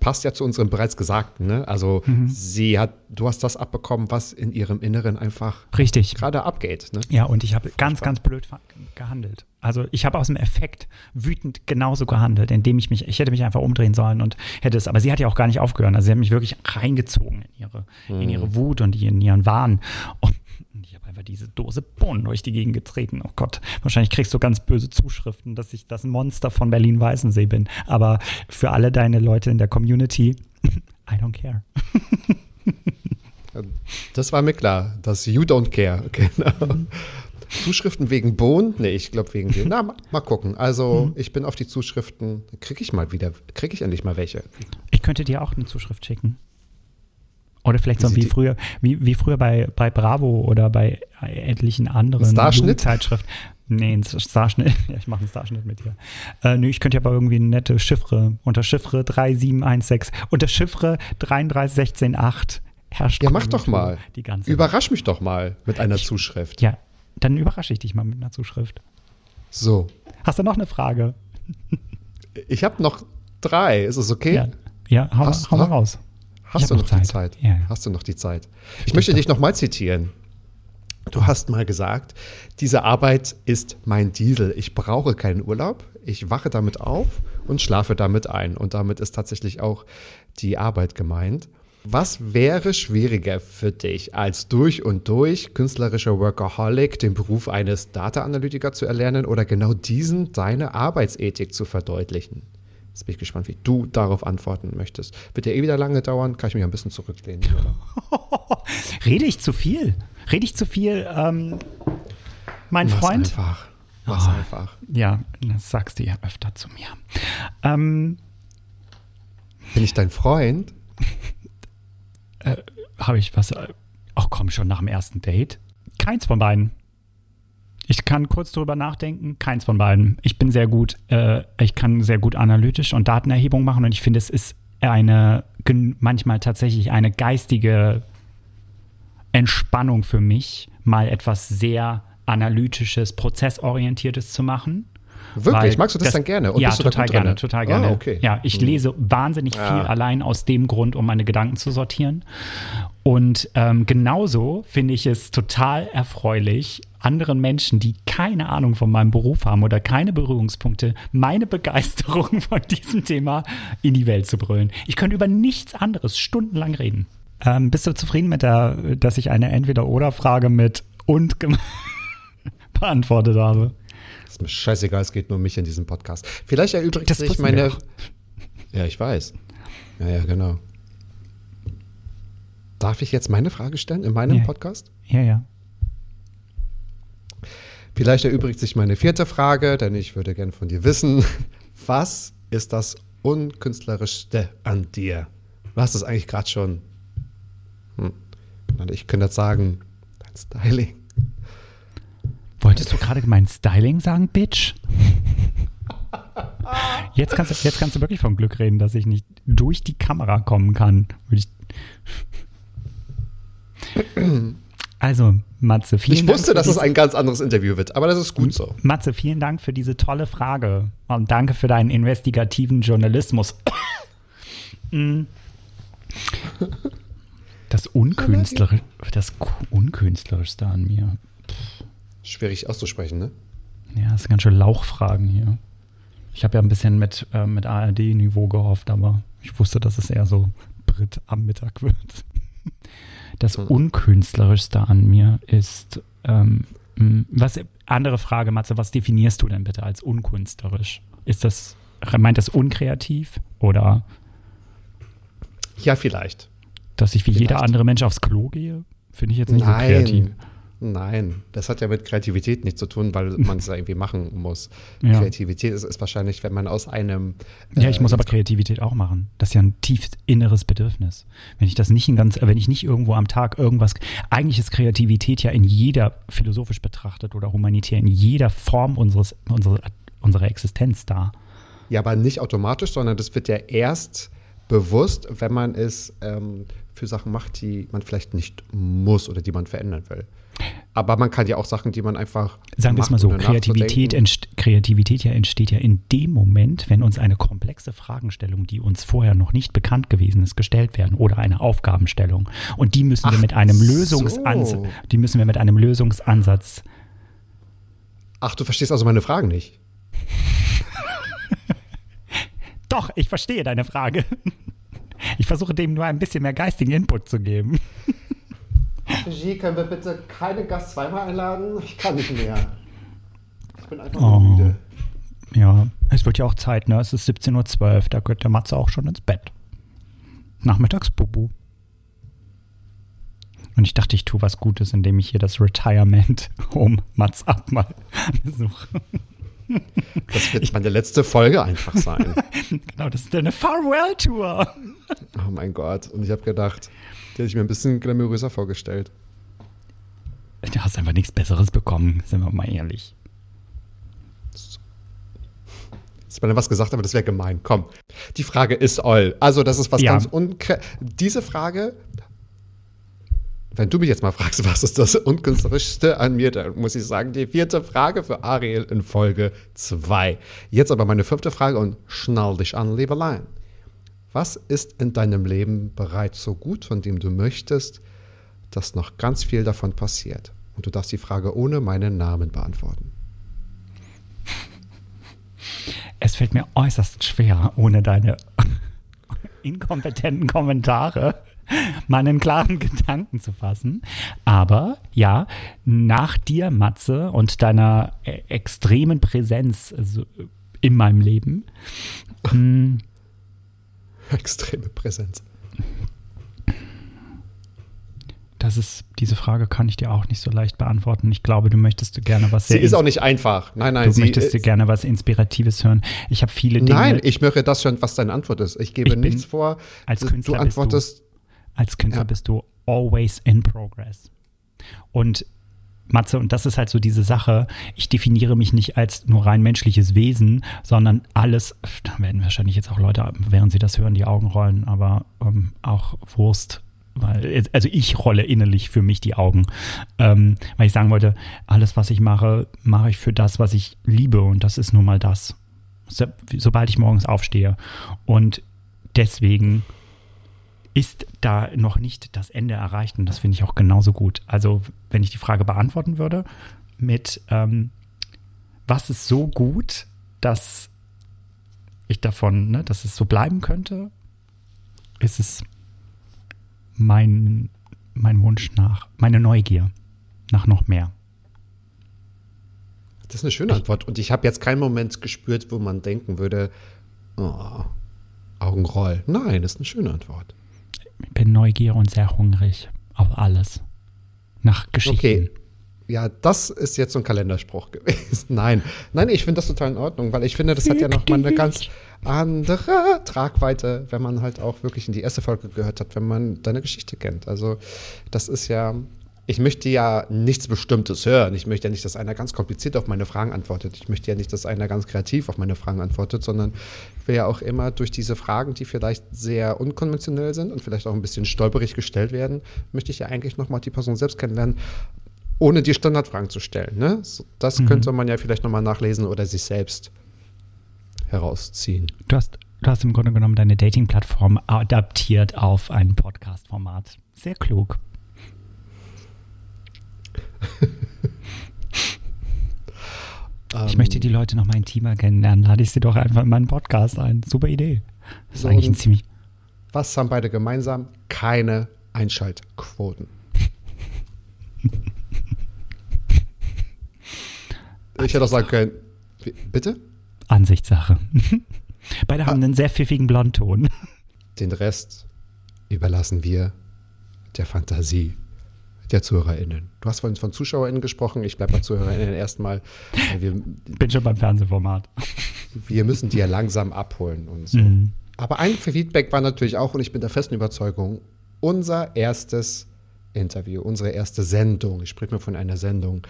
Passt ja zu unserem bereits Gesagten. Ne? Also Mhm. sie hat, du hast das abbekommen, was in ihrem Inneren einfach Richtig. gerade abgeht. Ne? Ja, und ich habe ganz, ganz blöd gehandelt. Also ich habe aus dem Effekt wütend genauso gehandelt, indem ich mich, ich hätte mich einfach umdrehen sollen und hätte es, aber sie hat ja auch gar nicht aufgehört. Also sie hat mich wirklich reingezogen in ihre, in ihre Wut und in ihren Wahn. Und einfach diese Dose Bohnen durch die Gegend getreten. Oh Gott, wahrscheinlich kriegst du ganz böse Zuschriften, dass ich das Monster von Berlin-Weißensee bin. Aber für alle deine Leute in der Community, I don't care. Das war mir klar, dass you don't care. Genau. Zuschriften wegen Bohnen? Nee, ich glaube wegen dem. Na, mal, mal gucken. Also, Mhm. ich bin auf die Zuschriften. Kriege ich mal wieder, kriege ich endlich mal welche. Ich könnte dir auch eine Zuschrift schicken. Oder vielleicht so Wie früher, wie, wie früher bei, bei Bravo oder bei etlichen anderen Starschnitt? Zeitschriften. Nee, ein Starschnitt. Ja, ich mache einen Starschnitt mit dir. Äh, nö, ich könnte ja aber irgendwie eine nette Chiffre unter Chiffre 3716, unter Chiffre 33168 herrscht. Ja, mach doch mal. Die ganze Überrasch mich doch mal mit einer Zuschrift. Ja, dann überrasche ich dich mal mit einer Zuschrift. So. Hast du noch eine Frage? Ich habe noch drei. Ist es okay? Ja, ja hau, Hast- hau mal raus. Hast Ich du noch noch die Zeit. Zeit? Ja. Hast du noch die Zeit? Ich möchte dich noch mal zitieren. Du hast mal gesagt, diese Arbeit ist mein Diesel. Ich brauche keinen Urlaub. Ich wache damit auf und schlafe damit ein. Und damit ist tatsächlich auch die Arbeit gemeint. Was wäre schwieriger für dich, als durch und durch künstlerischer Workaholic den Beruf eines Data-Analytiker zu erlernen oder genau diesen deine Arbeitsethik zu verdeutlichen? Jetzt bin ich gespannt, wie du darauf antworten möchtest. Wird ja eh wieder lange dauern, kann ich mich ein bisschen zurücklehnen. Rede ich zu viel? Rede ich zu viel, ähm, mein Mach's Freund? einfach. Mach's Oh. einfach. Ja, das sagst du ja öfter zu mir. Ähm, Bin ich dein Freund? Habe ich was? äh, Ach komm schon, nach dem ersten Date? Keins von beiden. Ich kann kurz drüber nachdenken. Keins von beiden. Ich bin sehr gut, äh, ich kann sehr gut analytisch und Datenerhebung machen und ich finde, es ist eine, manchmal tatsächlich eine geistige Entspannung für mich, mal etwas sehr analytisches, prozessorientiertes zu machen. Wirklich? Magst du das, dann gerne? Und ja, bist du da total gut gerne, drin? total gerne. Ah, okay. Ja, ich lese wahnsinnig viel Ja. allein aus dem Grund, um meine Gedanken zu sortieren. Und ähm, genauso finde ich es total erfreulich, anderen Menschen, die keine Ahnung von meinem Beruf haben oder keine Berührungspunkte, meine Begeisterung von diesem Thema in die Welt zu brüllen. Ich könnte über nichts anderes stundenlang reden. Ähm, bist du zufrieden mit der, dass ich eine Entweder-Oder-Frage mit und beantwortet habe? Ist mir scheißegal, es geht nur um mich in diesem Podcast. Vielleicht erübrigt Das sich meine. Ja, ich weiß. Ja, ja, genau. Darf ich jetzt meine Frage stellen in meinem Ja. Podcast? Ja, ja. Vielleicht erübrigt sich meine vierte Frage, denn ich würde gern von dir wissen, was ist das Unkünstlerischste an dir? Du hast es eigentlich gerade schon. Hm. Ich könnte jetzt sagen, dein Styling. Wolltest du gerade mein Styling sagen, Bitch? Jetzt kannst, du, jetzt kannst du wirklich vom Glück reden, dass ich nicht durch die Kamera kommen kann. Würde ich also, Matze, vielen Ich Dank. wusste, für dass es ein ganz anderes Interview wird, aber das ist gut so. Matze, vielen Dank für diese tolle Frage. Und danke für deinen investigativen Journalismus. Mm. das, Unkünstler, das Unkünstlerischste an mir. Schwierig auszusprechen, ne? Ja, das sind ganz schön Lauchfragen hier. Ich habe ja ein bisschen mit, äh, mit ARD-Niveau gehofft, aber ich wusste, dass es eher so Brit am Mittag wird. Das. Unkünstlerischste an mir ist, ähm, was, andere Frage, Matze, was definierst du denn bitte als unkünstlerisch? Ist das, meint das unkreativ oder Ja, vielleicht. dass ich wie jeder Vielleicht. andere Mensch aufs Klo gehe? Finde ich jetzt nicht so Nein. kreativ. Nein, das hat ja mit Kreativität nichts zu tun, weil man es ja irgendwie machen muss. Ja. Kreativität ist, ist wahrscheinlich, wenn man aus einem. Ja, ich äh, muss aber Kreativität auch machen. Das ist ja ein tief inneres Bedürfnis. Wenn ich das nicht in ganz, wenn ich nicht irgendwo am Tag irgendwas, eigentlich ist Kreativität ja in jeder, philosophisch betrachtet oder humanitär, in jeder Form unseres, unserer, unserer Existenz da. Ja, aber nicht automatisch, sondern das wird ja erst bewusst, wenn man es ähm, für Sachen macht, die man vielleicht nicht muss oder die man verändern will. Aber man kann ja auch Sachen, die man einfach. Sagen wir es mal so, Kreativität, entst Kreativität ja entsteht ja in dem Moment, wenn uns eine komplexe Fragestellung, die uns vorher noch nicht bekannt gewesen ist, gestellt werden oder eine Aufgabenstellung. Und die müssen wir mit einem so. Die müssen wir mit einem Lösungsansatz Ach, du verstehst also meine Fragen nicht. Doch, ich verstehe deine Frage. Ich versuche dem nur ein bisschen mehr geistigen Input zu geben. Regie, können wir bitte keinen Gast zweimal einladen? Ich kann nicht mehr. Ich bin einfach Oh. müde. Ja, es wird ja auch Zeit, ne? Es ist 17.12 Uhr, da gehört der Matze auch schon ins Bett. Nachmittagsbubu. Und ich dachte, ich tue was Gutes, indem ich hier das Retirement Home Matz ab mal besuche. Das wird meine letzte Folge einfach sein. Genau, das ist eine Farewell-Tour. Oh mein Gott. Und ich habe gedacht, die hätte ich mir ein bisschen glamouröser vorgestellt. Du hast einfach nichts Besseres bekommen, sind wir mal ehrlich. Jetzt habe ich was gesagt, aber das wäre gemein. Komm. Die Frage ist all. Also, das ist was Ja. ganz unkre Diese Frage, wenn du mich jetzt mal fragst, was ist das Unkünstlerischste an mir, dann muss ich sagen, die vierte Frage für Ariel in Folge 2. Jetzt aber meine fünfte Frage und schnall dich an, Liebelein. Was ist in deinem Leben bereits so gut, von dem du möchtest, dass noch ganz viel davon passiert? Und du darfst die Frage ohne meinen Namen beantworten. Es fällt mir äußerst schwer, ohne deine inkompetenten Kommentare meinen klaren Gedanken zu fassen. Aber ja, nach dir, Matze, und deiner äh, extremen Präsenz also, in meinem Leben, mh, Extreme Präsenz. das ist, diese Frage kann ich dir auch nicht so leicht beantworten. Ich glaube, du möchtest gerne was Sie ist auch nicht einfach. Nein, nein, Du möchtest dir gerne was Inspiratives hören. Ich habe viele Dinge. Nein, ich möchte das hören, was deine Antwort ist. Ich gebe Ich nichts vor. als Künstler du- antwortest. Als Künstler Ja. bist du always in progress. Und Matze, und das ist halt so diese Sache, ich definiere mich nicht als nur rein menschliches Wesen, sondern alles, da werden wahrscheinlich jetzt auch Leute, während sie das hören, die Augen rollen, aber ähm, auch Wurst. Weil, also ich rolle innerlich für mich die Augen, ähm, weil ich sagen wollte, alles, was ich mache, mache ich für das, was ich liebe und das ist nun mal das. So, sobald ich morgens aufstehe. Und deswegen ist da noch nicht das Ende erreicht und das finde ich auch genauso gut. Also wenn ich die Frage beantworten würde mit, ähm, was ist so gut, dass ich davon, ne, dass es so bleiben könnte, ist es mein, mein Wunsch nach, meine Neugier nach noch mehr. Das ist eine schöne Antwort. Und ich habe jetzt keinen Moment gespürt, wo man denken würde, oh, Augenroll. Nein, das ist eine schöne Antwort. Ich bin neugierig und sehr hungrig auf alles. Nach Geschichten. Okay. Ja, das ist jetzt so ein Kalenderspruch gewesen. Nein, nein, ich finde das total in Ordnung, weil ich finde, das hat ja nochmal eine ganz andere Tragweite, wenn man halt auch wirklich in die erste Folge gehört hat, wenn man deine Geschichte kennt. Also, das ist ja, ich möchte ja nichts Bestimmtes hören. Ich möchte ja nicht, dass einer ganz kompliziert auf meine Fragen antwortet. Ich möchte ja nicht, dass einer ganz kreativ auf meine Fragen antwortet, sondern ich will ja auch immer durch diese Fragen, die vielleicht sehr unkonventionell sind und vielleicht auch ein bisschen stolperig gestellt werden, möchte ich ja eigentlich nochmal die Person selbst kennenlernen ohne die Standardfragen zu stellen. Ne? Das könnte man ja vielleicht nochmal nachlesen oder sich selbst herausziehen. Du hast, du hast im Grunde genommen deine Dating-Plattform adaptiert auf ein Podcast-Format. Sehr klug. Ich Ähm, möchte die Leute noch mal intimer kennenlernen. Lade ich sie doch einfach in meinen Podcast ein. Super Idee. Das ist So, eigentlich ein ziemlich. Was haben beide gemeinsam? Keine Einschaltquoten. Ich hätte auch sagen können, bitte? Ansichtssache. Beide Ah. haben einen sehr pfiffigen Blondton. Den Rest überlassen wir der Fantasie der ZuhörerInnen. Du hast vorhin von ZuschauerInnen gesprochen, ich bleibe bei ZuhörerInnen erstmal. weil Wir, Bin schon beim Fernsehformat. wir müssen die ja langsam abholen und so. Mhm. Aber ein Feedback war natürlich auch, und ich bin der festen Überzeugung, unser erstes Interview, unsere erste Sendung, ich spreche mir von einer Sendung,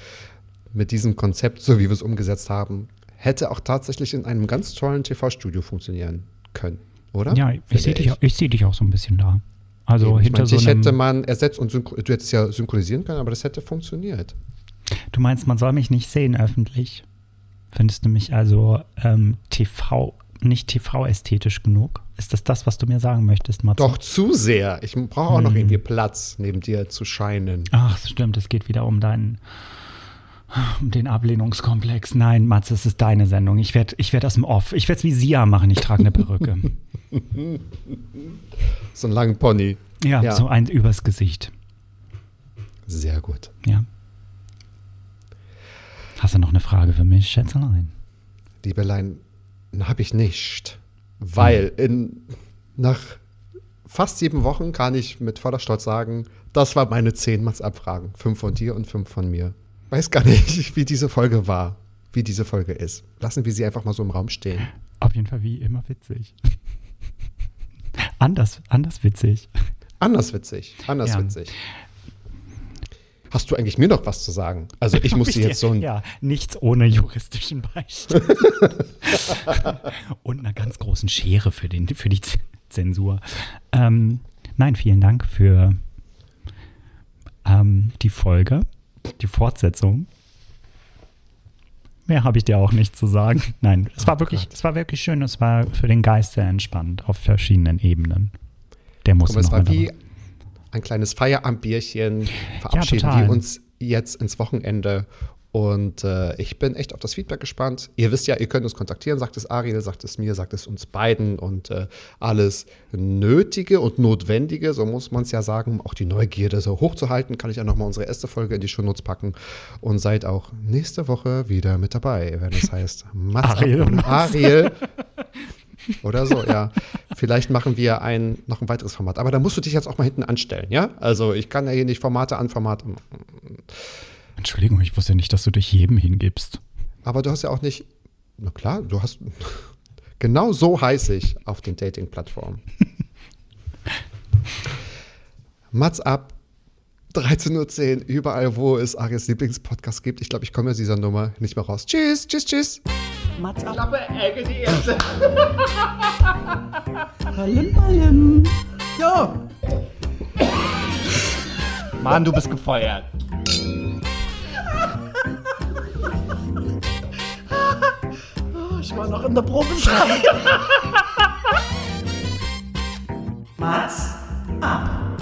mit diesem Konzept, so wie wir es umgesetzt haben, hätte auch tatsächlich in einem ganz tollen TV-Studio funktionieren können, oder? Ja, ich sehe dich, ich seh dich auch so ein bisschen da. Also ich hinter meine, so hätte man ersetzt und du hättest ja synchronisieren können, aber das hätte funktioniert. Du meinst, man soll mich nicht sehen öffentlich? Findest du mich also ähm, TV, nicht TV-ästhetisch genug? Ist das das, was du mir sagen möchtest, Matze? Doch zu sehr. Ich brauche auch noch Hm. irgendwie Platz, neben dir zu scheinen. Ach, stimmt, es geht wieder um deinen, um den Ablehnungskomplex. Nein, Matze, es ist deine Sendung. Ich werde ich werd aus dem Off. Ich werde es wie Sia machen. Ich trage eine Perücke. So einen langen Pony. Ja, Ja. so ein übers Gesicht. Sehr gut. Ja. Hast du noch eine Frage für mich, Schätzelein? Liebelein, habe ich nicht. Weil in, nach fast sieben Wochen kann ich mit voller Stolz sagen, das war meine zehn Mats-Abfragen. Fünf von dir und fünf von mir. Weiß gar nicht, wie diese Folge war, wie diese Folge ist. Lassen wir sie einfach mal so im Raum stehen. Auf jeden Fall wie immer witzig. anders, anders witzig. Anders witzig, anders Ja. witzig. Hast du eigentlich mir noch was zu sagen? Also ich muss dir jetzt so ein Ja, nichts ohne juristischen Beistand. Und einer ganz großen Schere für, den, für die Zensur. Ähm, nein, vielen Dank für ähm, die Folge, die Fortsetzung. Mehr habe ich dir auch nicht zu sagen. Nein, es war wirklich, Gott. es war wirklich schön. Es war für den Geist sehr entspannt auf verschiedenen Ebenen. Der muss es noch war wie dabei. ein kleines Feierabendbierchen. Verabschieden total. wir uns jetzt ins Wochenende. Und äh, ich bin echt auf das Feedback gespannt. Ihr wisst ja, ihr könnt uns kontaktieren, sagt es Ariel, sagt es mir, sagt es uns beiden. Und äh, alles Nötige und Notwendige, so muss man es ja sagen, um auch die Neugierde so hochzuhalten, kann ich ja nochmal unsere erste Folge in die Shownotes packen. Und seid auch nächste Woche wieder mit dabei, wenn es heißt Mats Ariel und. Ariel. Oder so, ja. Vielleicht machen wir ein, noch ein weiteres Format. Aber da musst du dich jetzt auch mal hinten anstellen, ja? Also ich kann ja hier nicht Formate an Formate. Entschuldigung, ich wusste nicht, dass du dich jedem hingibst. Aber du hast ja auch nicht. Na klar, du hast. Genau so heiße ich auf den Dating-Plattformen. Mats ab. 13.10 Uhr, überall, wo es Arias Lieblingspodcast gibt. Ich glaube, ich komme aus dieser Nummer nicht mehr raus. Tschüss, tschüss, tschüss. Mats ab. Klappe, Ecke, die erste. Ballim, ballim. Ja. Mann, du bist gefeuert. Ich war noch in der Probezeit. Mats ab.